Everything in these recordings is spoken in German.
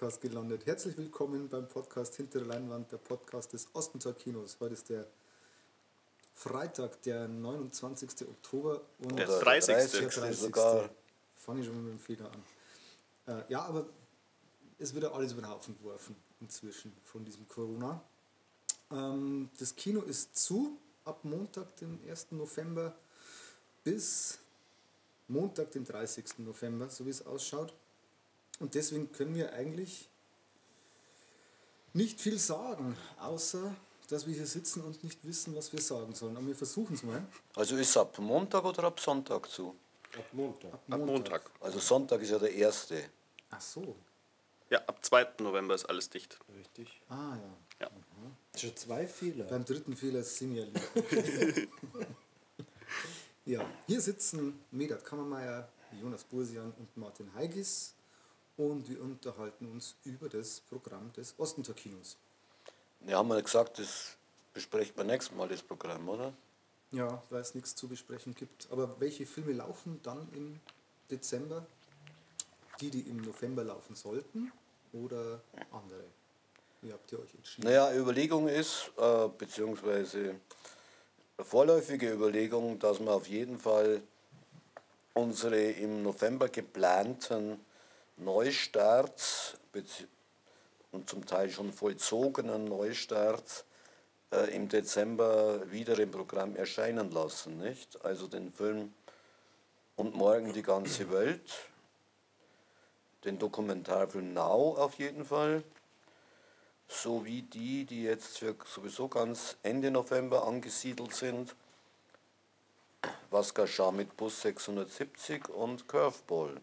Podcast gelandet. Herzlich willkommen beim Podcast Hinter der Leinwand, der Podcast des Ostentor Kinos. Heute ist der Freitag, der 29. Oktober und Der Oder 30. der 30. sogar. Fange ich schon mit dem Fehler an. Äh, ja, aber es wird ja alles über den Haufen geworfen inzwischen von diesem Corona. Ähm, das Kino ist zu ab Montag, den 1. November bis Montag, den 30. November, so wie es ausschaut. Und deswegen können wir eigentlich nicht viel sagen, außer dass wir hier sitzen und nicht wissen, was wir sagen sollen. Aber wir versuchen es mal. Also ist es ab Montag oder ab Sonntag zu? Ab Montag. Ab Montag. Also Sonntag ist ja der erste. Ach so. Ja, ab 2. November ist alles dicht. Richtig. Ah ja. Ja. Schon zwei Fehler. Beim dritten Fehler sind wir lieb. ja, hier sitzen Medat Kammermeier, Jonas Bursian und Martin Heigis und wir unterhalten uns über das Programm des Ostentor Kinos. Ja, haben wir gesagt, das besprechen wir nächstes Mal, das Programm, oder? Ja, weil es nichts zu besprechen gibt. Aber welche Filme laufen dann im Dezember? Die, die im November laufen sollten oder andere? Wie habt ihr euch entschieden? Naja, Überlegung ist, äh, beziehungsweise vorläufige Überlegung, dass wir auf jeden Fall unsere im November geplanten Neustarts und zum Teil schon vollzogenen Neustarts äh, im Dezember wieder im Programm erscheinen lassen. Nicht? Also den Film Und morgen die ganze Welt, den Dokumentarfilm Now auf jeden Fall sowie die, die jetzt für sowieso ganz Ende November angesiedelt sind. Was geschah mit Bus 670 und Curveball.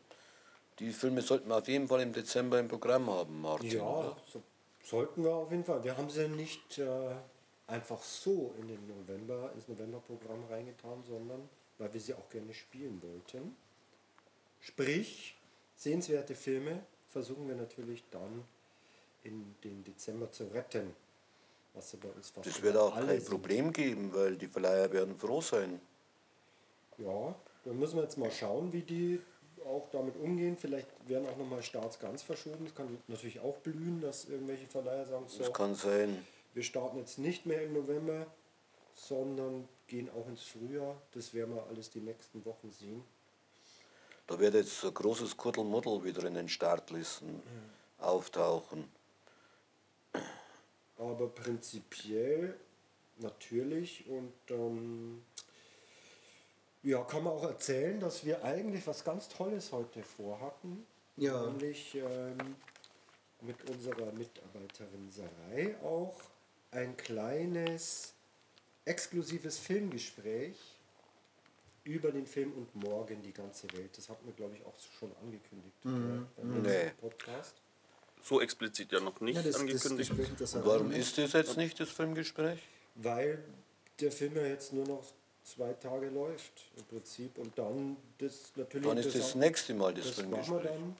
Die Filme sollten wir auf jeden Fall im Dezember im Programm haben, Martin. Ja, so, sollten wir auf jeden Fall. Wir haben sie nicht äh, einfach so in den November, ins Novemberprogramm reingetan, sondern weil wir sie auch gerne spielen wollten. Sprich, sehenswerte Filme versuchen wir natürlich dann in den Dezember zu retten. Was ja bei uns fast Das wird auch kein sind. Problem geben, weil die Verleiher werden froh sein. Ja, dann müssen wir jetzt mal schauen, wie die auch damit umgehen. Vielleicht werden auch nochmal Starts ganz verschoben. Es kann natürlich auch blühen, dass irgendwelche Verleiher sagen, so, Das kann sein. wir starten jetzt nicht mehr im November, sondern gehen auch ins Frühjahr. Das werden wir alles die nächsten Wochen sehen. Da wird jetzt ein großes Kuddelmuddel wieder in den Startlisten auftauchen. Aber prinzipiell natürlich und ähm, ja, kann man auch erzählen, dass wir eigentlich was ganz Tolles heute vorhatten. Ja. Nämlich ähm, mit unserer Mitarbeiterin Sarai auch ein kleines exklusives Filmgespräch über den Film und morgen die ganze Welt. Das hatten wir, glaube ich, auch schon angekündigt Mhm. gell, beim Nee. Podcast. So explizit ja noch nicht Ja, das, das angekündigt. Gespräch der Sarah. Warum ist das jetzt nicht das Filmgespräch? Weil der Film ja jetzt nur noch zwei Tage läuft im Prinzip und dann das natürlich. Wann ist das nächste Mal das, das machen wir dann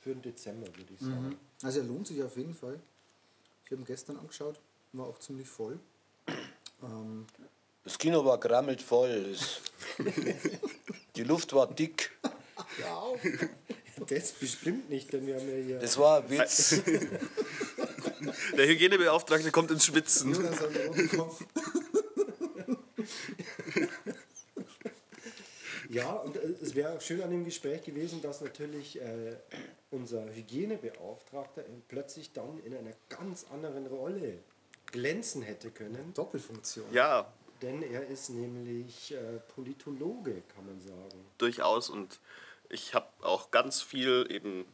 für den Dezember, würde ich sagen. Also er lohnt sich auf jeden Fall. Ich habe ihn gestern angeschaut, war auch ziemlich voll. Ähm, Das Kino war grammelt voll. Die Luft war dick. Das bestimmt nicht, denn wir haben ja hier. Das war ein Witz. Der Hygienebeauftragte kommt ins Schwitzen. Jonas hat einen roten Kopf. Ja, und äh, es wäre auch schön an dem Gespräch gewesen, dass natürlich äh, unser Hygienebeauftragter plötzlich dann in einer ganz anderen Rolle glänzen hätte können. Doppelfunktion. Ja, Denn er ist nämlich äh, Politologe, kann man sagen. durchaus. Und ich habe auch ganz viel eben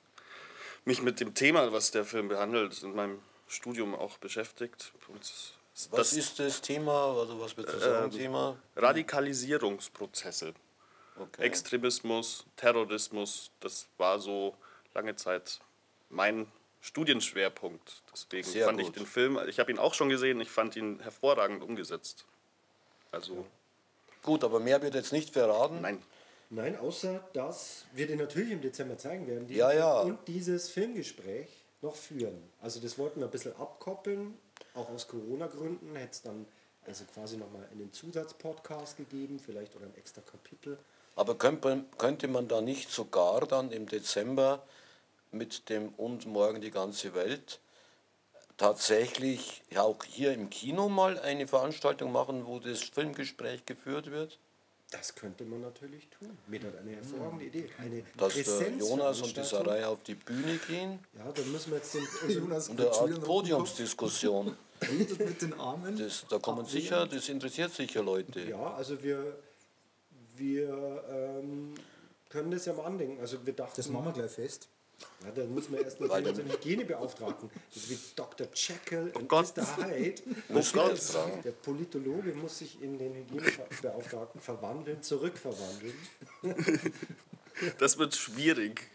mich mit dem Thema, was der Film behandelt, in meinem Studium auch beschäftigt. Und Was das ist das Thema? Also was wird sagen, Ähm, Thema? Radikalisierungsprozesse. Okay. Extremismus, Terrorismus, das war so lange Zeit mein Studienschwerpunkt. Deswegen Sehr fand gut. ich den Film, ich habe ihn auch schon gesehen, ich fand ihn hervorragend umgesetzt. Also, Gut, aber mehr wird jetzt nicht verraten. nein. Nein, außer dass wir den natürlich im Dezember zeigen werden. Ja, ja. Und dieses Filmgespräch noch führen. Also das wollten wir ein bisschen abkoppeln, auch aus Corona-Gründen hätte es dann also quasi nochmal einen Zusatzpodcast gegeben, vielleicht oder ein extra Kapitel. Aber könnte man, könnte man da nicht sogar dann im Dezember mit dem Und morgen die ganze Welt tatsächlich auch hier im Kino mal eine Veranstaltung machen, wo das Filmgespräch geführt wird? Das könnte man natürlich tun. Mir hat eine hervorragende Idee. Eine Dass der Jonas und die. Sarai auf die Bühne gehen Ja, dann müssen wir jetzt den, Jonas und eine Art Podiumsdiskussion. mit den Armen. Das, da kommen sicher, das interessiert sicher Leute. Ja, also wir, wir ähm, können das ja mal andenken. Also wir dachten, Das machen wir gleich fest. ja, dann müssen wir erst mal unseren Hygienebeauftragten, das wie Dr. Jekyll und Gott. Mr. Hyde. Wir Gott. Der Politologe muss sich in den Hygienebeauftragten verwandeln, zurückverwandeln. Das wird schwierig.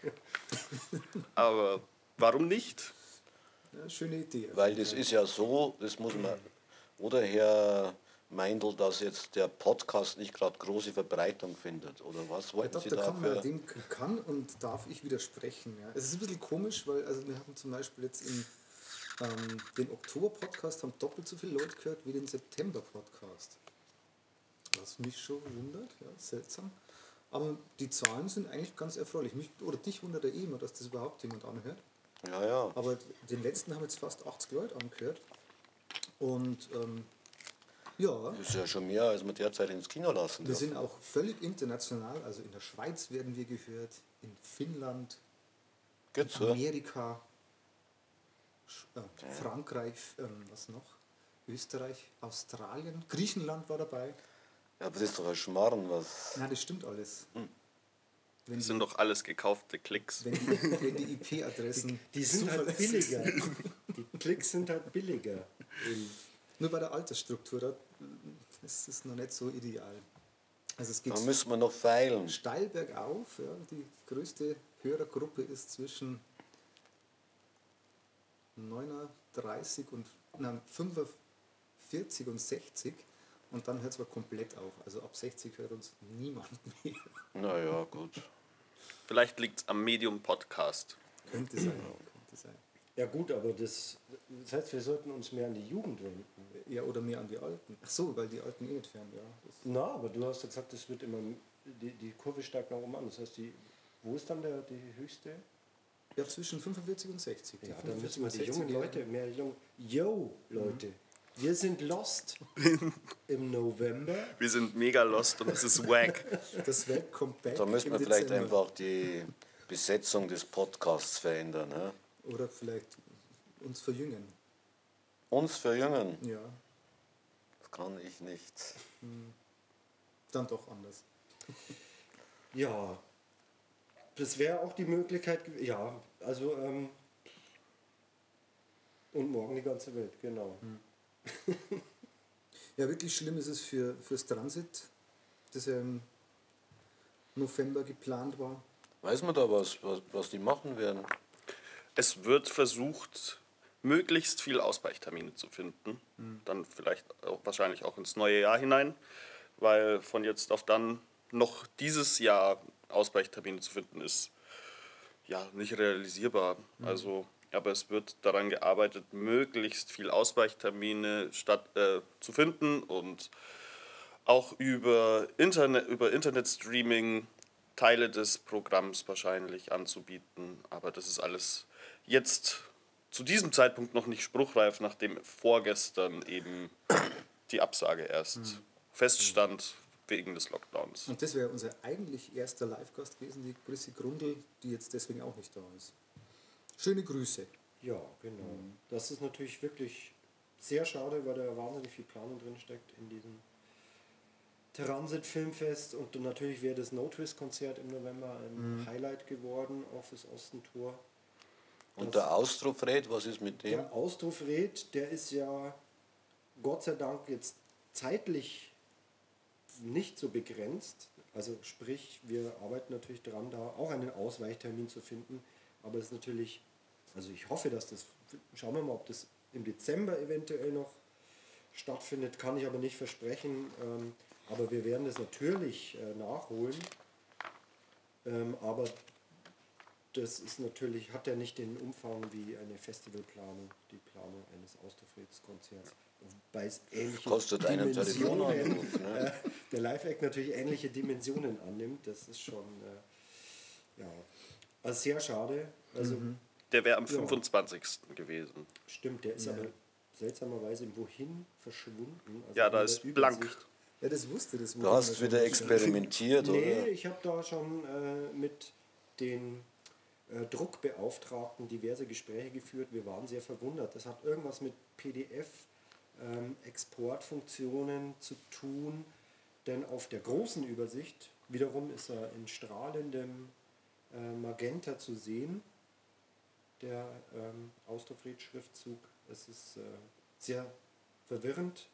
Aber warum nicht? Ja, schöne Idee. Weil das ist ja so, das muss man, oder Herr Meindl, dass jetzt der Podcast nicht gerade große Verbreitung findet, oder was Herr wollten Sie Dr. Kammer, dafür? dem kann und darf ich widersprechen. Ja. Es ist ein bisschen komisch, weil also wir haben zum Beispiel jetzt in, ähm, den Oktober-Podcast haben doppelt so viele Leute gehört wie den September-Podcast. Was mich schon wundert, ja, seltsam. Aber die Zahlen sind eigentlich ganz erfreulich. Mich, oder dich wundert ja eh immer, dass das überhaupt jemand anhört. Ja, ja. Aber den letzten haben jetzt fast 80 Leute angehört. Und ähm, ja, Das ist ja schon mehr, als man derzeit ins Kino lassen wir darf. sind auch völlig international. Also in der Schweiz werden wir gehört, in Finnland, Geht's so? Amerika, äh, Frankreich, ähm, was noch? Österreich, Australien, Griechenland war dabei. Ja, aber das ist doch ein Schmarrn, was. Na, das stimmt alles. Wenn, Das die, sind doch alles gekaufte Klicks. wenn, die, wenn die IP-Adressen Die sind halt billiger. Die Klicks sind halt billiger. Nur bei der Altersstruktur, da ist es noch nicht so ideal. Also es geht Da müssen wir noch feilen. steil bergauf. Ja. Die größte Hörergruppe ist zwischen 39 und nein, 45 und 60 und dann hört es aber komplett auf. Also ab 60 hört uns niemand mehr. Naja, gut. Vielleicht liegt es am Medium-Podcast. könnte sein. könnte sein. Ja gut, aber das, das heißt, wir sollten uns mehr an die Jugend wenden. Ja, oder mehr an die Alten. Ach so, weil die Alten eh nicht hören, ja. Das, Na, aber du hast ja gesagt, es wird immer, die, die Kurve steigt nach oben an. Das heißt, die, wo ist dann der, die höchste? ja, zwischen 45 und 60. Die Ja, dann 45 müssen wir die jungen 60-Jährigen. Leute, mehr jung. Yo, Leute, wir sind lost im November. Wir sind mega lost und es ist wack. Das wird Comeback Da müssen wir vielleicht Dezember. einfach die Besetzung des Podcasts verändern. Ne? Oder vielleicht uns verjüngen. Uns verjüngen, Ja, das kann ich nicht. dann doch anders. Ja, das wäre auch die Möglichkeit. Ja, also ähm, und morgen die ganze Welt, genau. Ja, wirklich schlimm ist es für, fürs Transit, das ja im November geplant war. Weiß man da was, was, was die machen werden? Es wird versucht, möglichst viel Ausweichtermine zu finden. Dann vielleicht auch, wahrscheinlich auch ins neue Jahr hinein, weil von jetzt auf dann noch dieses Jahr Ausweichtermine zu finden ist ja nicht realisierbar. Also, aber es wird daran gearbeitet, möglichst viel Ausweichtermine statt, äh, zu finden und auch über Internet, über Internetstreaming Teile des Programms wahrscheinlich anzubieten. Aber das ist alles jetzt zu diesem Zeitpunkt noch nicht spruchreif, nachdem vorgestern eben die Absage erst feststand wegen des Lockdowns. Und das wäre unser eigentlich erster Live-Gast gewesen, die Chrissy Grundl, die jetzt deswegen auch nicht da ist. Schöne Grüße. Ja, genau. Das ist natürlich wirklich sehr schade, weil da wahnsinnig viel Planung drin steckt in diesem Transit Filmfest und natürlich wäre das No Twist Konzert im November ein Highlight geworden auch fürs Ostentor. Und der Austrofred, was ist mit dem? Der Ausrufred, der ist ja Gott sei Dank jetzt zeitlich nicht so begrenzt. Also sprich, wir arbeiten natürlich daran, da auch einen Ausweichtermin zu finden. Aber es ist natürlich, also ich hoffe, dass das, schauen wir mal, ob das im Dezember eventuell noch stattfindet, kann ich aber nicht versprechen. Ähm, aber wir werden das natürlich äh, nachholen. Ähm, aber das ist natürlich, hat ja nicht den Umfang wie eine Festivalplanung, die Planung eines Austrofreds-Konzerts. Wobei es ähnliche Kostet einen Dimensionen, Telefonanruf. Ne? äh, der Live-Act natürlich ähnliche Dimensionen annimmt. Das ist schon, äh, ja, also sehr schade. Also Der wäre am Ja. 25. gewesen. stimmt, der ist aber seltsamerweise wohin verschwunden. Also Ja, da ist blank. Übersicht. Ja, das wusste das. Du hast wieder experimentiert, Nee, oder? ich habe da schon äh, mit den äh, Druckbeauftragten diverse Gespräche geführt. Wir waren sehr verwundert. Das hat irgendwas mit PDF-Exportfunktionen zu tun, denn auf der großen Übersicht wiederum ist er in strahlendem äh, Magenta zu sehen, der ähm, Austerfried-Schriftzug. Es ist äh, sehr verwirrend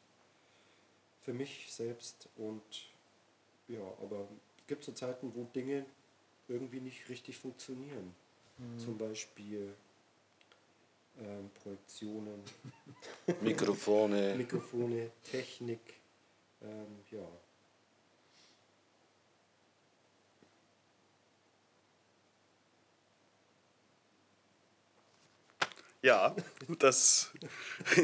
für mich selbst und ja, aber es gibt so Zeiten, wo Dinge irgendwie nicht richtig funktionieren. Zum Beispiel ähm, Projektionen, Mikrofone. Mikrofone, Technik, ähm, ja. Ja, das.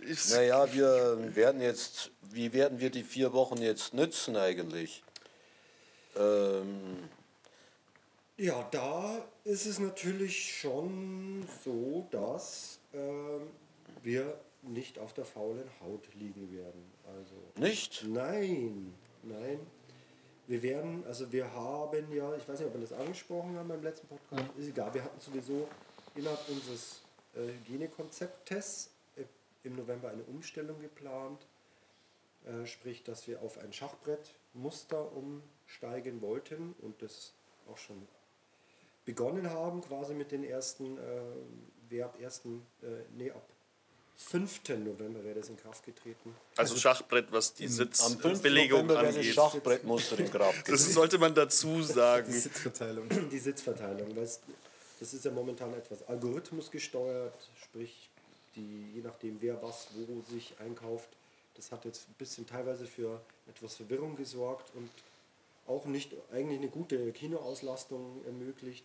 ist, Naja, wir werden jetzt, wie werden wir die vier Wochen jetzt nützen eigentlich? Ähm, Ja, da ist es natürlich schon so, dass ähm, wir nicht auf der faulen Haut liegen werden. Also nicht? Nein, nein. Wir werden, also wir haben ja, ich weiß nicht, ob wir das angesprochen haben beim letzten Podcast, ist egal, wir hatten sowieso innerhalb unseres äh, Hygienekonzeptes äh, im November eine Umstellung geplant, äh, sprich, dass wir auf ein Schachbrettmuster umsteigen wollten und das auch schon begonnen haben, quasi mit den ersten, äh, wer ab 1., äh, nee, ab 5. November wäre das in Kraft getreten. also Schachbrett, was die Am 5. Sitzbelegung angeht. Schachbrettmuster in Kraft Das sollte man dazu sagen. Die Sitzverteilung. die Sitzverteilung, weil das ist ja momentan etwas algorithmusgesteuert, sprich, die, je nachdem wer was wo sich einkauft, das hat jetzt ein bisschen teilweise für etwas Verwirrung gesorgt und auch nicht eigentlich eine gute Kinoauslastung ermöglicht.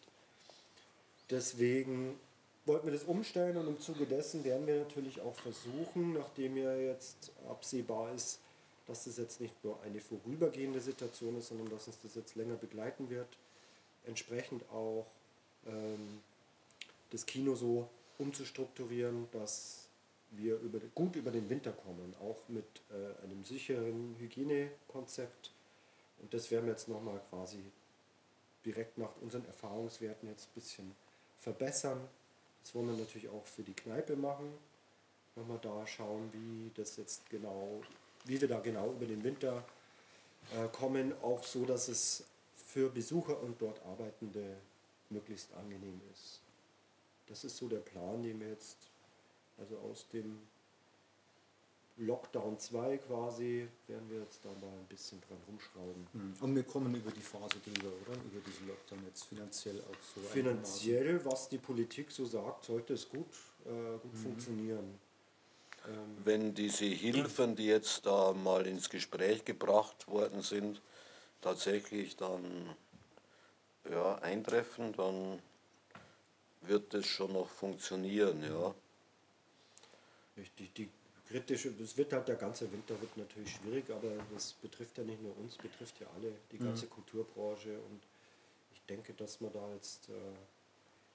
Deswegen wollten wir das umstellen und im Zuge dessen werden wir natürlich auch versuchen, nachdem ja jetzt absehbar ist, dass das jetzt nicht nur eine vorübergehende Situation ist, sondern dass uns das jetzt länger begleiten wird, entsprechend auch ähm, das Kino so umzustrukturieren, dass wir über, gut über den Winter kommen, auch mit äh, einem sicheren Hygienekonzept. Und das werden wir jetzt nochmal quasi direkt nach unseren Erfahrungswerten jetzt ein bisschen verbessern. Das wollen wir natürlich auch für die Kneipe machen. Nochmal da schauen, wie das jetzt genau, wie wir da genau über den Winter äh, kommen, auch so, dass es für Besucher und dort Arbeitende möglichst angenehm ist. Das ist so der Plan, den wir jetzt, also aus dem Lockdown 2 quasi, werden wir jetzt da mal ein bisschen dran rumschrauben. Und wir kommen über die Phase drüber, oder? Über diesen Lockdown jetzt finanziell auch so. Finanziell, was die Politik so sagt, sollte es gut, äh, gut funktionieren. Wenn diese Hilfen, die jetzt da mal ins Gespräch gebracht worden sind, tatsächlich dann ja, eintreffen, dann wird das schon noch funktionieren, ja. Richtig, die kritische, es wird halt der ganze Winter wird natürlich schwierig, aber das betrifft ja nicht nur uns, betrifft ja alle, die ganze Kulturbranche und ich denke, dass man da jetzt äh,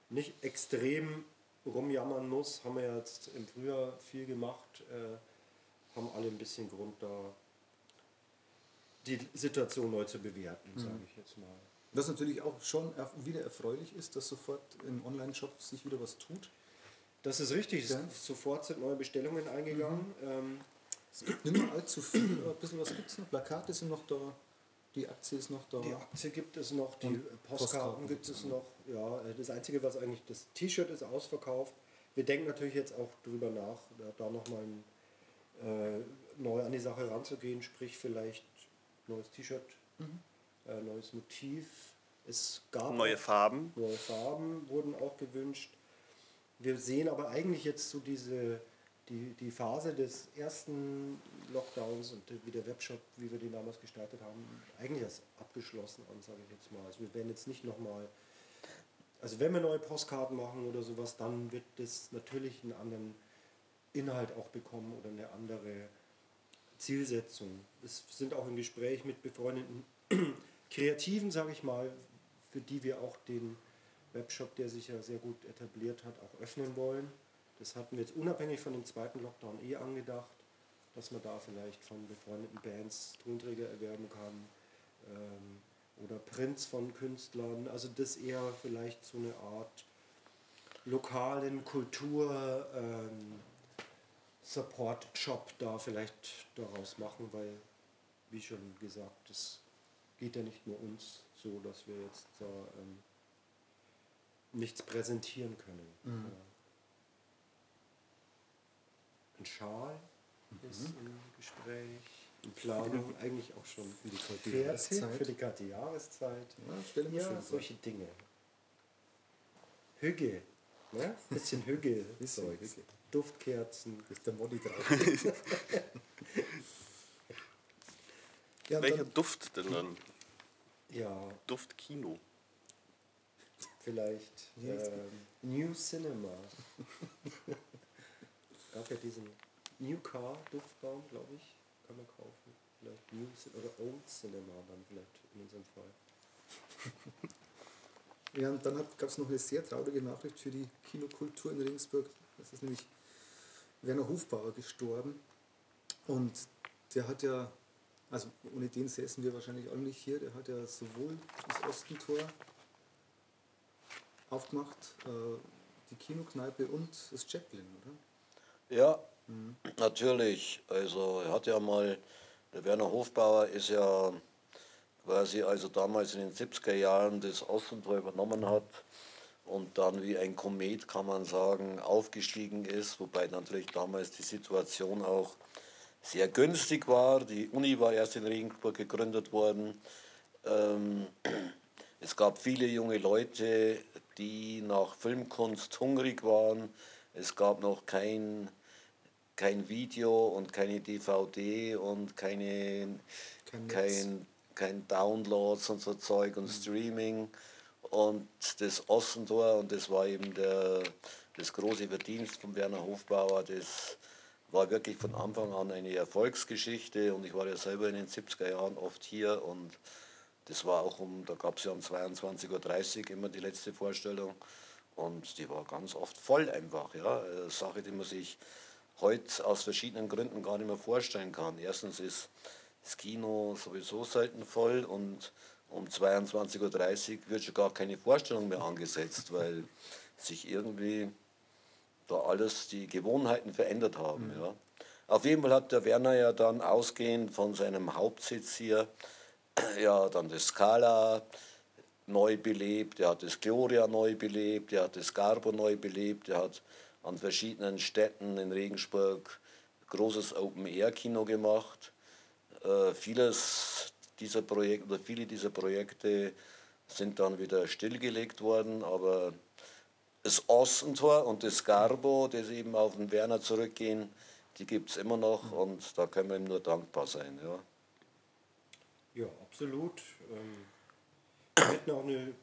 nicht extrem rumjammern muss, haben wir ja jetzt im Frühjahr viel gemacht, äh, haben alle ein bisschen Grund da die Situation neu zu bewerten, sage ich jetzt mal. Was natürlich auch schon wieder erfreulich ist, dass sofort im Online-Shop sich wieder was tut. Das ist richtig, Ja. sofort sind neue Bestellungen eingegangen. Ähm, Es gibt nicht mehr allzu viel, aber ein bisschen was gibt es noch. Plakate sind noch da, die Aktie ist noch da. Die Aktie gibt es noch, die Und Postkarten Postkarten gibt es noch. Ja, das Einzige, was eigentlich, das T-Shirt ist ausverkauft. Wir denken natürlich jetzt auch drüber nach, da- nochmal äh, neu an die Sache ranzugehen, sprich vielleicht neues T-Shirt, äh, neues Motiv. Es gab Neue Farben. Neue Farben wurden auch gewünscht. Wir sehen aber eigentlich jetzt so diese, die, die Phase des ersten Lockdowns und wie der Webshop, wie wir den damals gestartet haben, eigentlich als abgeschlossen an, sage ich jetzt mal. Also wir werden jetzt nicht nochmal also wenn wir neue Postkarten machen oder sowas, dann wird das natürlich einen anderen Inhalt auch bekommen oder eine andere Zielsetzung. Es sind auch im Gespräch mit befreundeten Kreativen, sage ich mal, für die wir auch den Webshop, der sich ja sehr gut etabliert hat, auch öffnen wollen. Das hatten wir jetzt unabhängig von dem zweiten Lockdown eh angedacht, dass man da vielleicht von befreundeten Bands Tonträger erwerben kann ähm, oder Prints von Künstlern. Also das eher vielleicht so eine Art lokalen Kultur ähm, Support-Shop da vielleicht daraus machen, weil, wie schon gesagt, das geht ja nicht nur uns so, dass wir jetzt da ähm, nichts präsentieren können. Mhm. Ja. Ein Schal ist im Gespräch, in Planung, eigentlich auch schon Für die kalte Jahreszeit. für die kalte Jahreszeit. Ja, Ja, schön vor. solche Dinge. Hügge. Ne? Bisschen Hügge. Duftkerzen. Ist der Modi drauf. ja, Welcher dann, Duft denn dann? Ja, Duftkino. Vielleicht ähm, New Cinema. gab ja diesen New Car Duftbaum, glaube ich, kann man kaufen. Vielleicht New Cin- oder Old Cinema dann vielleicht in unserem Fall. ja, und dann gab es noch eine sehr traurige Nachricht für die Kinokultur in Regensburg. Das ist nämlich Werner Hofbauer gestorben. Und der hat ja, also ohne den säßen wir wahrscheinlich alle nicht hier, der hat ja sowohl das Ostentor aufgemacht, äh, die Kinokneipe und das Chaplin, oder? Ja, natürlich. Also er hat ja mal, der Werner Hofbauer ist ja quasi also damals in den 70er Jahren das Außentor übernommen hat und dann wie ein Komet, kann man sagen, aufgestiegen ist, wobei natürlich damals die Situation auch sehr günstig war. Die Uni war erst in Regensburg gegründet worden. Ähm, es gab viele junge Leute, die nach Filmkunst hungrig waren. Es gab noch kein, kein Video und keine DVD und keine, Kein kein, kein Downloads und so Zeug und Streaming. Und das Ossentor, und das war eben der, das große Verdienst von Werner Hofbauer, das war wirklich von Anfang an eine Erfolgsgeschichte. Und ich war ja selber in den 70er Jahren oft hier und das war auch um, da gab es ja um 22.30 Uhr immer die letzte Vorstellung. Und die war ganz oft voll einfach. Ja? Eine Sache, die man sich heute aus verschiedenen Gründen gar nicht mehr vorstellen kann. Erstens ist das Kino sowieso selten voll und um 22.30 Uhr wird schon gar keine Vorstellung mehr angesetzt, weil sich irgendwie da alles die Gewohnheiten verändert haben. Ja. Auf jeden Fall hat der Werner ja dann ausgehend von seinem Hauptsitz hier ja dann das Scala neu belebt, er hat das Gloria neu belebt, er hat das Garbo neu belebt, er hat an verschiedenen Städten in Regensburg großes Open-Air-Kino gemacht. Äh, vieles dieser Projekte oder viele dieser Projekte sind dann wieder stillgelegt worden, aber das Ossentor und das Garbo, das eben auf den Werner zurückgehen, die gibt es immer noch und da können wir ihm nur dankbar sein. Ja. Ja, absolut. Ähm, wir hätten auch eine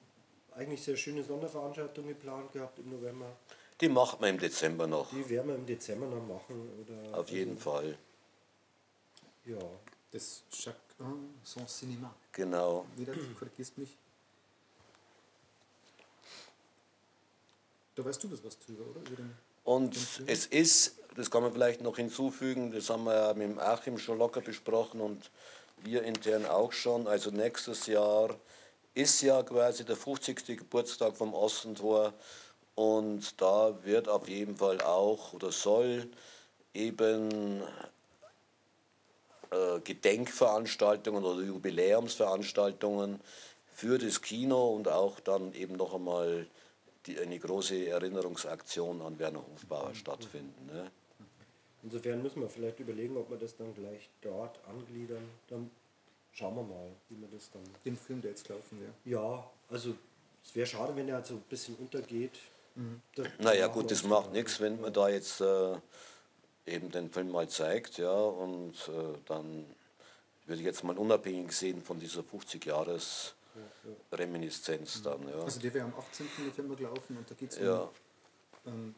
eigentlich sehr schöne Sonderveranstaltung geplant gehabt im November. Die macht man im Dezember noch, Die werden wir im Dezember noch machen. Oder auf jeden Fall. Ja, Das Chacun son Cinéma. Genau. Wieder, du korrigierst mich. Da weißt du das was drüber, oder? Über den Und es ist, das kann man vielleicht noch hinzufügen, das haben wir ja mit dem Achim schon locker besprochen und wir intern auch schon. Also nächstes Jahr ist ja quasi der 50. Geburtstag vom Ostentor und da wird auf jeden Fall auch oder soll eben äh, Gedenkveranstaltungen oder Jubiläumsveranstaltungen für das Kino und auch dann eben noch einmal die, eine große Erinnerungsaktion an Werner Hofbauer stattfinden. Ne? Insofern müssen wir vielleicht überlegen, ob wir das dann gleich dort angliedern. Dann schauen wir mal, wie wir das dann. Den Film, der jetzt gelaufen wäre. Ja, also es wäre schade, wenn er so ein bisschen untergeht. Da- Naja gut, das macht nichts, wenn man da jetzt äh, eben den Film mal zeigt, ja, und äh, dann würde ich jetzt mal unabhängig sehen von dieser 50 Jahres Reminiszenz dann. Ja. Also der wäre am 18. November gelaufen und da geht es Ja. um ähm,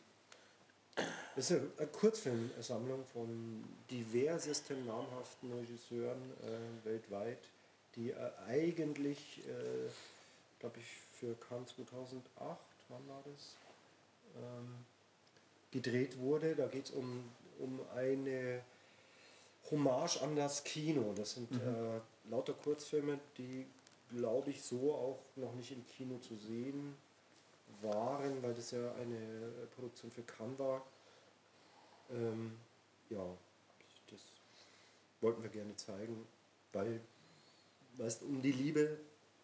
Das ist eine, Kurzfilmsammlung von diversesten namhaften Regisseuren äh, weltweit, die äh, eigentlich, äh, glaube ich, für Cannes 2008, wann war das, ähm, gedreht wurde. Da geht es um, um eine Hommage an das Kino. Das sind äh, lauter Kurzfilme, die, glaube ich, so auch noch nicht im Kino zu sehen waren, weil das ja eine Produktion für Cannes war. Ähm, ja, das wollten wir gerne zeigen, weil weil es um die Liebe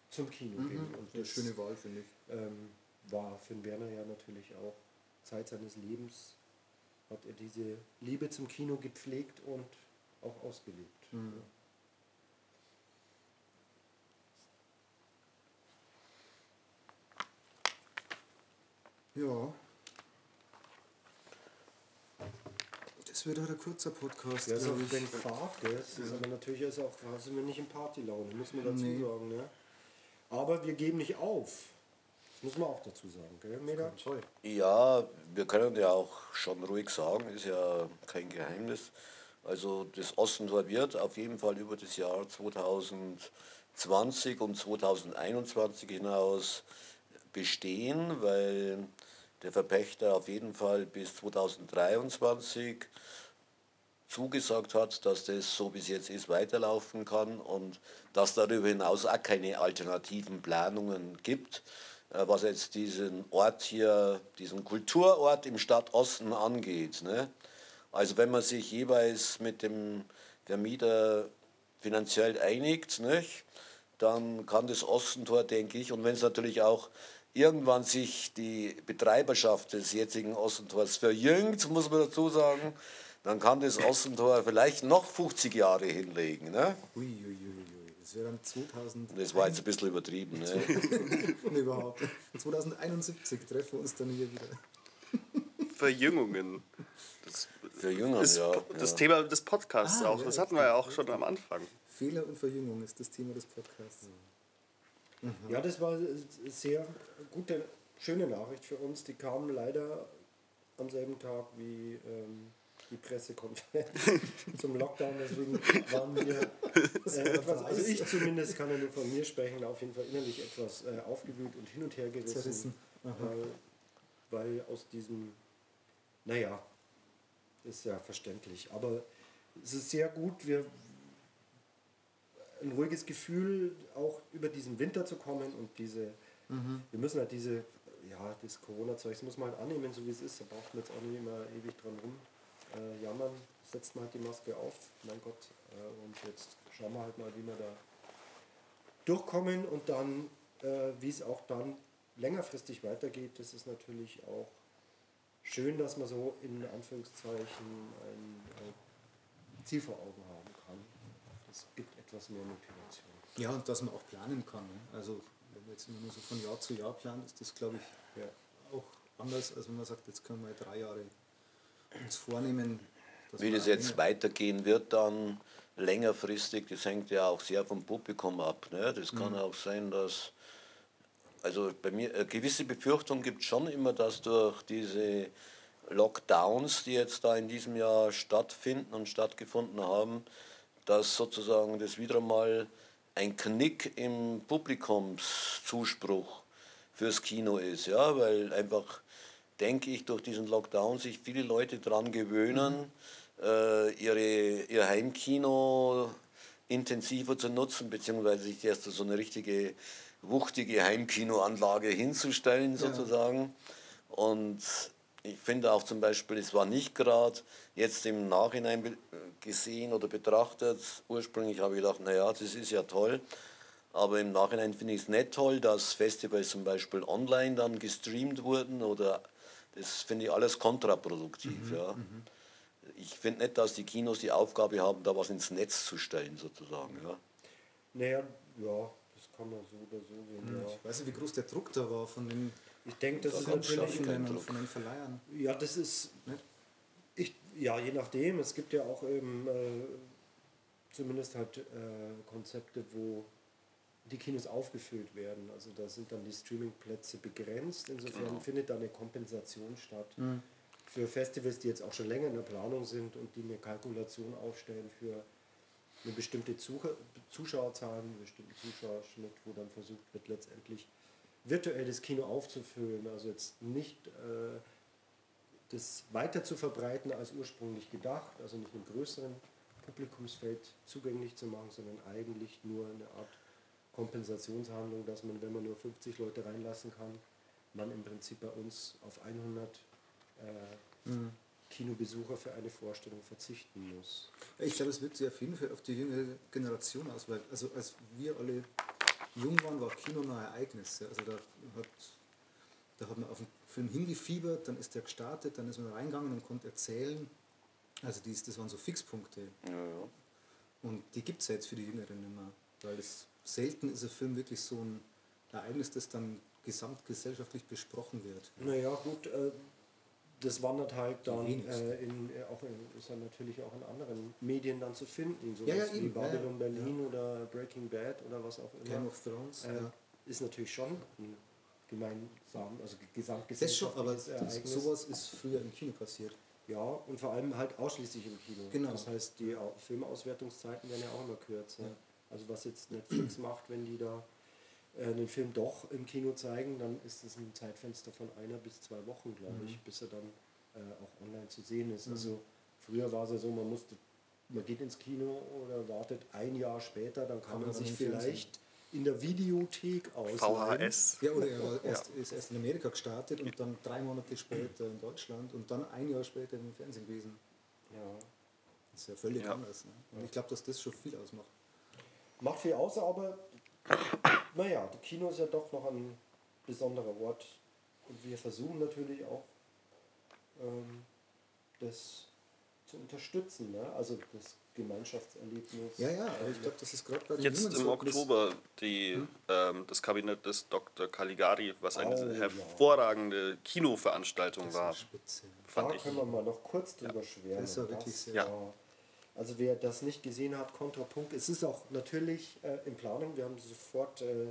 zum Kino ging. Und eine das schöne Wahl, finde ich. ähm, war Finn Werner ja natürlich auch Zeit seines Lebens, hat er diese Liebe zum Kino gepflegt und auch ausgelebt. Ja. Ja. Das wird halt ein kurzer Podcast, Ja, ist auch wenn Fahrt, gell? Das ist aber natürlich ist auch, sind wir nicht in Partylaune, muss man dazu Nee. sagen. Ne? Aber wir geben nicht auf. Das muss man auch dazu sagen, gell? Toll. Ja, wir können ja auch schon ruhig sagen, ist ja kein Geheimnis. Also das Ossentor wird auf jeden Fall über das Jahr 2020 und 2021 hinaus bestehen, weil der Verpächter auf jeden Fall bis 2023 zugesagt hat, dass das so es jetzt ist weiterlaufen kann und dass darüber hinaus auch keine alternativen Planungen gibt, äh, was jetzt diesen Ort hier, diesen Kulturort im Stadtosten angeht. Ne? Also wenn man sich jeweils mit dem Vermieter finanziell einigt, nicht, dann kann das Ostentor, denke ich, und wenn es natürlich auch irgendwann sich die Betreiberschaft des jetzigen Ostentors verjüngt, muss man dazu sagen, dann kann das Ostentor vielleicht noch 50 Jahre hinlegen. Ne? Uiuiui. Das wäre dann 2000. Das war jetzt ein bisschen übertrieben. Ne? Nee, überhaupt. 2071 treffen wir uns dann hier wieder. Verjüngungen. Das Für Jünger, ist ja. das ja. Thema des Podcasts Ah, auch. ja, Das hatten wir ja auch schon am Anfang. Fehler und Verjüngung ist das Thema des Podcasts. Ja, das war eine sehr gute, schöne Nachricht für uns. Die kam leider am selben Tag wie ähm, die Pressekonferenz zum Lockdown. Deswegen waren wir, äh, etwas, also ich zumindest kann ja nur von mir sprechen, auf jeden Fall innerlich etwas äh, aufgewühlt und hin und her gerissen. Weil, weil aus diesem, naja, ist ja verständlich. Aber es ist sehr gut, wir ein ruhiges Gefühl, auch über diesen Winter zu kommen und diese, wir müssen halt diese, ja, das Corona-Zeug, das muss man halt annehmen, so wie es ist. Da braucht man jetzt auch nicht immer ewig dran rum äh, jammern. Setzt man halt die Maske auf, mein Gott. Äh, und jetzt schauen wir halt mal, wie wir da durchkommen und dann, äh, wie es auch dann längerfristig weitergeht. Das ist natürlich auch schön, dass man so in Anführungszeichen ein äh, Ziel vor Augen kann. Das gibt etwas mehr Motivation. Ja, und dass man auch planen kann. Ne? Also, wenn man jetzt immer nur so von Jahr zu Jahr plant, ist das, glaube ich, Ja. auch anders, als wenn man sagt, jetzt können wir drei Jahre uns vornehmen. dass Wie das jetzt weitergehen wird, dann längerfristig, das hängt ja auch sehr vom Publikum ab. Ne? Das kann Mhm. auch sein, dass, also bei mir, eine gewisse Befürchtung gibt es schon immer, dass durch diese Lockdowns, die jetzt da in diesem Jahr stattfinden und stattgefunden haben, dass sozusagen das wieder mal ein Knick im Publikumszuspruch fürs Kino ist, ja, weil einfach, denke ich, durch diesen Lockdown sich viele Leute daran gewöhnen, äh, ihre, ihr Heimkino intensiver zu nutzen, beziehungsweise sich erst so eine richtige wuchtige Heimkinoanlage hinzustellen, sozusagen. Und ich finde auch zum Beispiel, es war nicht gerade jetzt im Nachhinein gesehen oder betrachtet. Ursprünglich habe ich gedacht, naja, das ist ja toll. Aber im Nachhinein finde ich es nicht toll, dass Festivals zum Beispiel online dann gestreamt wurden oder das finde ich alles kontraproduktiv. ja. Ich finde nicht, dass die Kinos die Aufgabe haben, da was ins Netz zu stellen, sozusagen. Ja. Naja, ja, das kann man so oder so sehen. Ja. Ich weiß nicht, wie groß der Druck da war von den Ich denke, das Da ist natürlich. Und Druck. von den Verleihern. Ja, das ist. Nicht? Ich, ja, je nachdem. Es gibt ja auch eben, äh, zumindest halt äh, Konzepte, wo die Kinos aufgefüllt werden. Also da sind dann die Streamingplätze begrenzt. Insofern Genau. findet da eine Kompensation statt. Für Festivals, die jetzt auch schon länger in der Planung sind und die eine Kalkulation aufstellen für eine bestimmte Zuh- Zuschauerzahl, einen bestimmten Zuschauerschnitt, wo dann versucht wird, letztendlich virtuell das Kino aufzufüllen. Also jetzt nicht äh, das weiter zu verbreiten als ursprünglich gedacht, also nicht einem größeren Publikumsfeld zugänglich zu machen, sondern eigentlich nur eine Art Kompensationshandlung, dass man, wenn man nur 50 Leute reinlassen kann, man im Prinzip bei uns auf 100 äh, Kinobesucher für eine Vorstellung verzichten muss. Ich glaube, es wirkt sich auf jeden Fall auf die jüngere Generation aus, weil also als wir alle jung waren, war Kino ein Ereignis. ja. Also da hat, da hat man auf den Film hingefiebert, dann ist der gestartet, dann ist man reingegangen und konnte erzählen. Also dies, das waren so Fixpunkte. Ja, ja. Und die gibt es ja jetzt für die Jüngeren nicht mehr. Weil es selten ist ein Film wirklich so ein Ereignis, das dann gesamtgesellschaftlich besprochen wird. Naja, gut, äh, das wandert halt dann äh, in, äh, auch in, ist dann natürlich auch in anderen Medien dann zu finden, so Ja, ja, wie Babylon ja, Berlin oder Breaking Bad oder was auch immer. Game of Thrones. äh. Ist natürlich schon ein gemeinsam, also ist schon, gesamtgesellschaftliches aber Ereignis. sowas ist früher im Kino passiert. Ja, und vor allem halt ausschließlich im Kino. Genau. Das heißt, die Au- Filmauswertungszeiten werden ja auch immer kürzer. Also was jetzt Netflix macht, wenn die da einen Film doch im Kino zeigen, dann ist es ein Zeitfenster von einer bis zwei Wochen, glaube Mhm. ich, bis er dann äh, auch online zu sehen ist. Also früher war es ja so, man musste, man geht ins Kino oder wartet ein Jahr später, dann kann Kann man man sich vielleicht in der Videothek ausleihen. VHS. Ja, oder er erst, ist erst in Amerika gestartet und dann drei Monate später in Deutschland und dann ein Jahr später im Fernsehen gewesen. Ja. Das ist ja völlig Ja. anders. Ne? Und ich glaube, dass das schon viel ausmacht. Macht viel aus, aber naja, das Kino ist ja doch noch ein besonderer Ort. Und wir versuchen natürlich auch, ähm, das zu unterstützen. Ne? Also das Gemeinschaftserlebnis. Ja, ja, aber ich glaube, das ist gerade bei den Jetzt Jungen im so, Oktober die, ähm, das Kabinett des Dr. Caligari, was eine Oh, ja. hervorragende Kinoveranstaltung Das war. spitze. Da Fand ich. können wir mal noch kurz drüber schwärmen. Das war wirklich sehr- Ja. war- Also wer das nicht gesehen hat, Kontrapunkt. Es ist auch natürlich äh, in Planung. Wir haben sofort äh,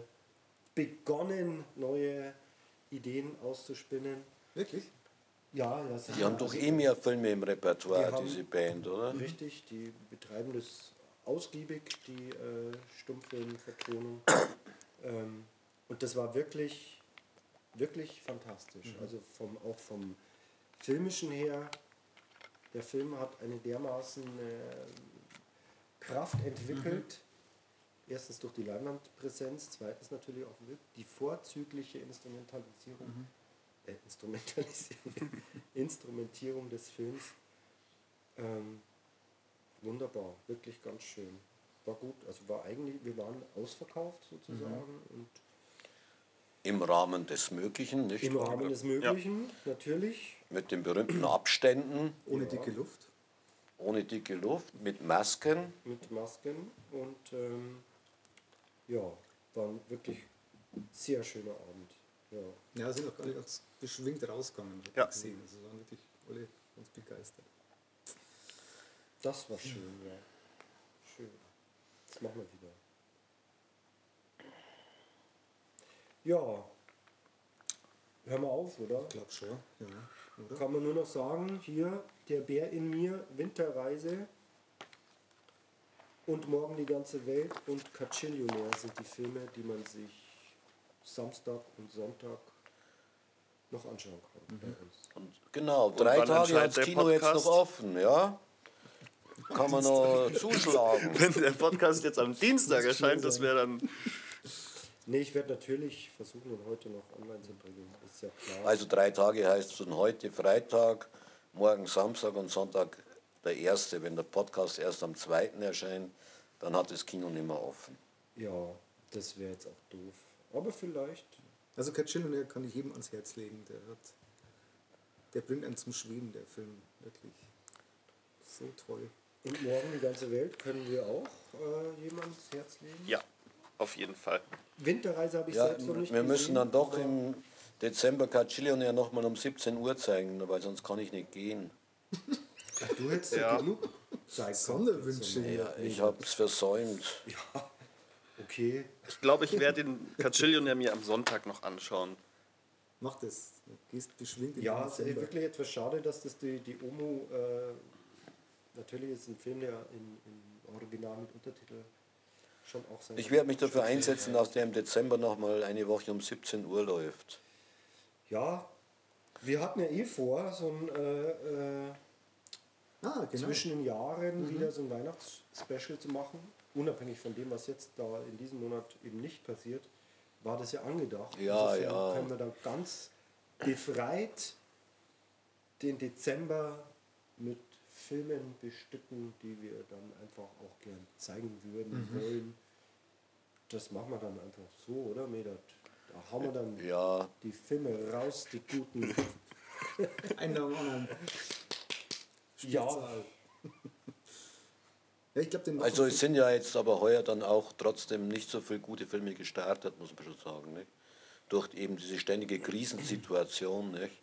begonnen, neue Ideen auszuspinnen. Wirklich? Ja, ja. sicher. Die haben doch eh mehr Filme im Repertoire, Die haben- diese Band, oder? Richtig, die betreiben das ausgiebig, die äh, Stummfilmvertonung. ähm, und das war wirklich, wirklich fantastisch. Also vom, auch vom filmischen her, der Film hat eine dermaßen äh, Kraft entwickelt. Erstens durch die Leinwandpräsenz, zweitens natürlich auch die vorzügliche Instrumentalisierung, äh, Instrumentalisierung, Instrumentierung des Films. Ähm, wunderbar, wirklich ganz schön. War gut, also war eigentlich, wir waren ausverkauft sozusagen und Im Rahmen des Möglichen, nicht im? Rahmen des Möglichen natürlich. Mit den berühmten Abständen, Ohne Ja. dicke Luft? ohne dicke Luft, mit Masken. mit Masken und ähm, ja, war ein wirklich sehr schöner Abend. Ja. Ja, sind auch alle ganz beschwingt rausgegangen, hab ich Ja. gesehen. Also waren wirklich alle ganz begeistert. Das war schön, ja. Schön. Das machen wir wieder. Ja. Hör mal auf, oder? Ich glaube schon, ja. Oder? Kann man nur noch sagen, hier der Bär in mir, Winterreise und morgen die ganze Welt und Cacillionaire sind die Filme, die man sich Samstag und Sonntag noch anschauen kann bei uns. Und genau, drei wann Tage hat das Kino jetzt Podcast? noch offen, ja? Kann man noch zuschlagen. Wenn der Podcast jetzt am Dienstag erscheint, das wäre dann. Nee, ich werde natürlich versuchen, ihn heute noch online zu bringen. Ist ja klar. Also drei Tage heißt von heute Freitag, morgen Samstag und Sonntag der erste. Wenn der Podcast erst am zweiten erscheint, dann hat das Kino nicht mehr offen. ja, das wäre jetzt auch doof. Aber vielleicht. Also Cacillionaire kann ich jedem ans Herz legen. Der, hat, der bringt einen zum Schweben, der Film. Wirklich. So toll. Und morgen die ganze Welt können wir auch äh, jemand ins Herz legen. Ja, auf jeden Fall. Winterreise habe ich Ja, selbst noch nicht wir gesehen. müssen dann doch im Dezember Cacillionaire nochmal um 17 Uhr zeigen, weil sonst kann ich nicht gehen. Du hättest Ja. ja genug. Sonderwünsche. Ja, ich habe es versäumt. Ja. Okay. Ich glaube, ich werde den Cacillion mir am Sonntag noch anschauen. Mach das. Gehst beschwingt in Ja, den es ist wirklich etwas schade, dass das die, die OMU, äh, natürlich ist ein Film, der in, in Original mit Untertitel Ich werde mich dafür einsetzen, dass der im Dezember nochmal eine Woche um 17 Uhr läuft. Ja, wir hatten ja eh vor, so ein äh, äh, Ah, genau. zwischen den Jahren wieder so ein Weihnachtsspecial zu machen. Unabhängig von dem, was jetzt da in diesem Monat eben nicht passiert, war das ja angedacht. Ja, Insofern ja. können wir dann ganz befreit den Dezember mit Filmen bestücken, die wir dann einfach auch gern zeigen würden, wollen. Das machen wir dann einfach so, oder Medat? Da hauen wir dann Ja, die Filme raus, die guten. Ja. Ja, ich glaube, den also es sind ja jetzt aber heuer dann auch trotzdem nicht so viele gute Filme gestartet, muss man schon sagen. Nicht? Durch eben diese ständige Krisensituation. Nicht?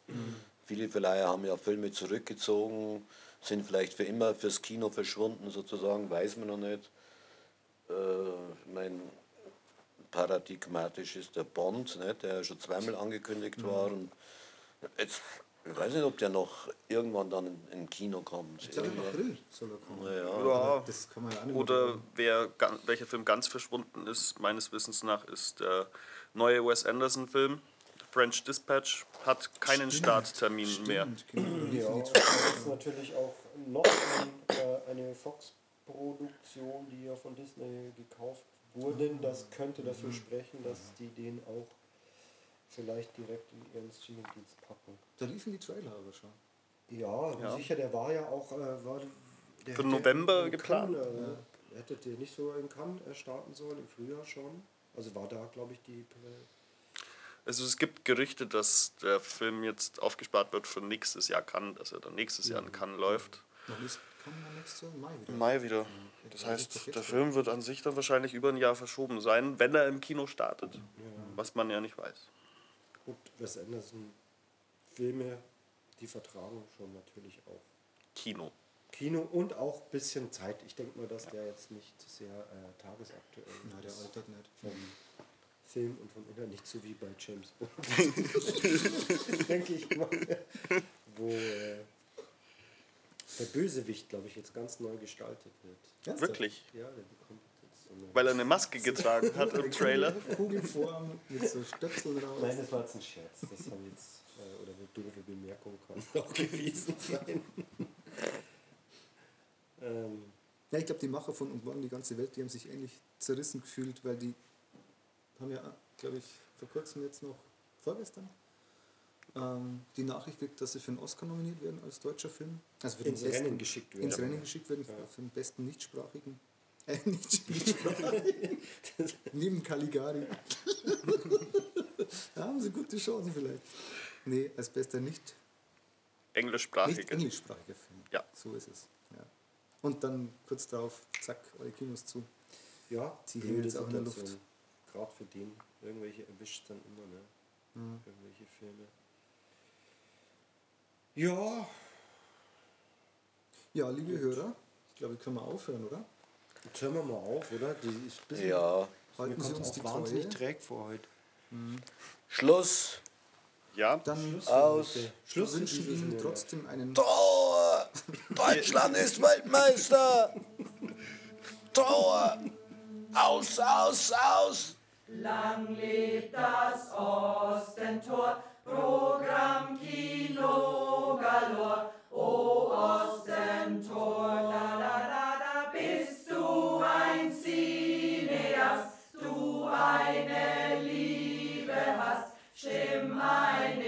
Viele Verleiher haben ja Filme zurückgezogen, sind vielleicht für immer fürs Kino verschwunden sozusagen, weiß man noch nicht. Äh, mein, paradigmatisch ist der Bond, nicht? der ja schon zweimal angekündigt war. Und jetzt, ich weiß nicht, ob der noch irgendwann dann in, in Kino kommt. Ich glaube, im April soll er kommen. Ja, Aber Das kann man ja Oder wer, welcher Film ganz verschwunden ist, meines Wissens nach, ist der neue Wes Anderson-Film. French Dispatch hat keinen Starttermin mehr. Stimmt, genau. Ja, und das ist natürlich auch noch ein, äh, eine Fox-Produktion, die ja von Disney gekauft wurden. Das könnte dafür sprechen, dass die den auch vielleicht direkt in ihren Streamingdienst packen. Da liefen die Trailer aber schon. Ja, Ja. sicher, der war ja auch. Äh, war, der Für hätte November geplant. Cannes, äh, Hätte der nicht so in Cannes äh, starten sollen, im Frühjahr schon? Also war da, glaube ich, die. Also es gibt Gerüchte, dass der Film jetzt aufgespart wird für nächstes Jahr Cannes, dass er dann nächstes Jahr in Cannes läuft. Im Mai wieder. Im Mai wieder. Das heißt, der. Film wird an sich dann wahrscheinlich über ein Jahr verschoben sein, wenn er im Kino startet. Was man ja nicht weiß. Gut, Wes Anderson Filme, die vertragen schon natürlich auch Kino. Kino und auch ein bisschen Zeit. Ich denke mal, dass der jetzt nicht sehr äh, tagesaktuell Na, der ist. altert nicht. Vom Film und vom Inhalt nicht so wie bei James Bond. denke ich mal. Wo äh, der Bösewicht, glaube ich, jetzt ganz neu gestaltet wird. Ernsthaft? Wirklich. Ja, der bekommt jetzt so eine. Weil er eine Maske getragen hat im Trailer. Kugelform mit so Stöpseln raus. Nein, das war jetzt ein Scherz. Das haben jetzt, äh, oder eine doofe Bemerkung kann auch gewesen sein. ähm, Ja, ich glaube, die Macher von Und Morgen die ganze Welt, die haben sich ähnlich zerrissen gefühlt, weil die haben ja, glaube ich, vor kurzem jetzt noch, vorgestern, ähm, die Nachricht gekriegt, dass sie für einen Oscar nominiert werden als deutscher Film. Also für den ins besten, Rennen geschickt werden. ins Rennen geschickt werden für, für den besten nichtsprachigen. Äh, nicht, nichtsprachigen. Neben Caligari. da haben sie gute Chancen vielleicht. Nee, als bester nicht, nicht Englischsprachige. englischsprachiger Film. Ja. So ist es. Ja. Und dann kurz darauf, zack, alle Kinos zu. Ja, Die hängen jetzt auch in der. Luft. Gerade für den. Irgendwelche erwischt dann immer, ne? Mhm. Irgendwelche Filme. Ja, Ja, liebe Hörer, ich glaube, können wir aufhören, oder? jetzt hören wir mal auf, oder? Die ist bisschen, ja. Halten Sie uns die wahnsinnig Treue. träg vor heute. Schluss. Ja, Dann Aus. Schluss wünschen diese Ihnen trotzdem einen Tor! Deutschland ist Weltmeister! Tor! Aus, aus, aus! Lang lebt das Ostentor, Programm Kino Galor. O Ostentor, la la la da, bist du ein Cineast, du eine Liebe hast, stimm ein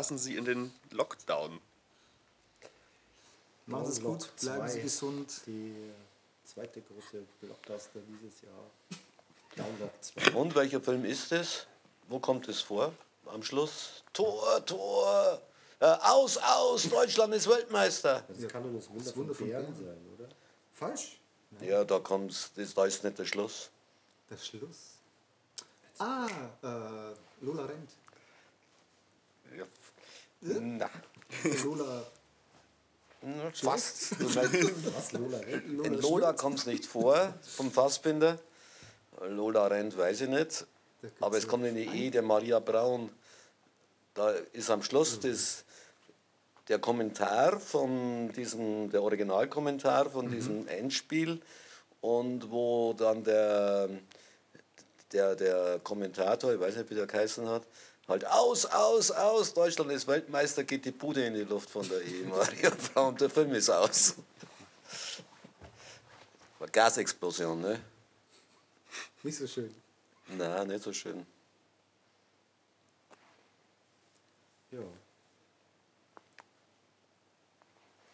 entlassen Sie in den Lockdown. Machen Sie es Lock gut, bleiben Sie zwei. gesund. Die zweite große Blockbuster dieses Jahr. Download 2. Und welcher Film ist es? Wo kommt es vor? Am Schluss? Tor, Tor! Äh, aus, aus! Deutschland ist Weltmeister! Das kann nur das Wunder, Das Wunder von von Bern sein, oder? Falsch? Ja, da kommt's, das, da ist nicht der Schluss. Der Schluss. Ah, äh, Lola rennt. Ja. Na, Lola. fast. Was, Lola? Lola In Lola kommt es nicht vor, vom Fassbinder. Lola rennt, weiß ich nicht. Aber es kommt in die Ehe der Maria Braun. Da ist am Schluss Mhm. das, der Kommentar von diesem, der Originalkommentar von Mhm. diesem Endspiel und wo dann der, der, der Kommentator, ich weiß nicht, wie der geheißen hat, halt aus, aus, aus, Deutschland ist Weltmeister, geht die Bude in die Luft von der Ehe Maria Braun, der Film ist aus. War Gasexplosion, ne? Nicht so schön. Na, nicht so schön. Ja.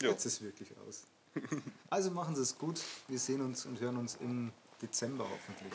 Jo. Jetzt ist wirklich aus. Also machen Sie es gut. Wir sehen uns und hören uns im Dezember hoffentlich.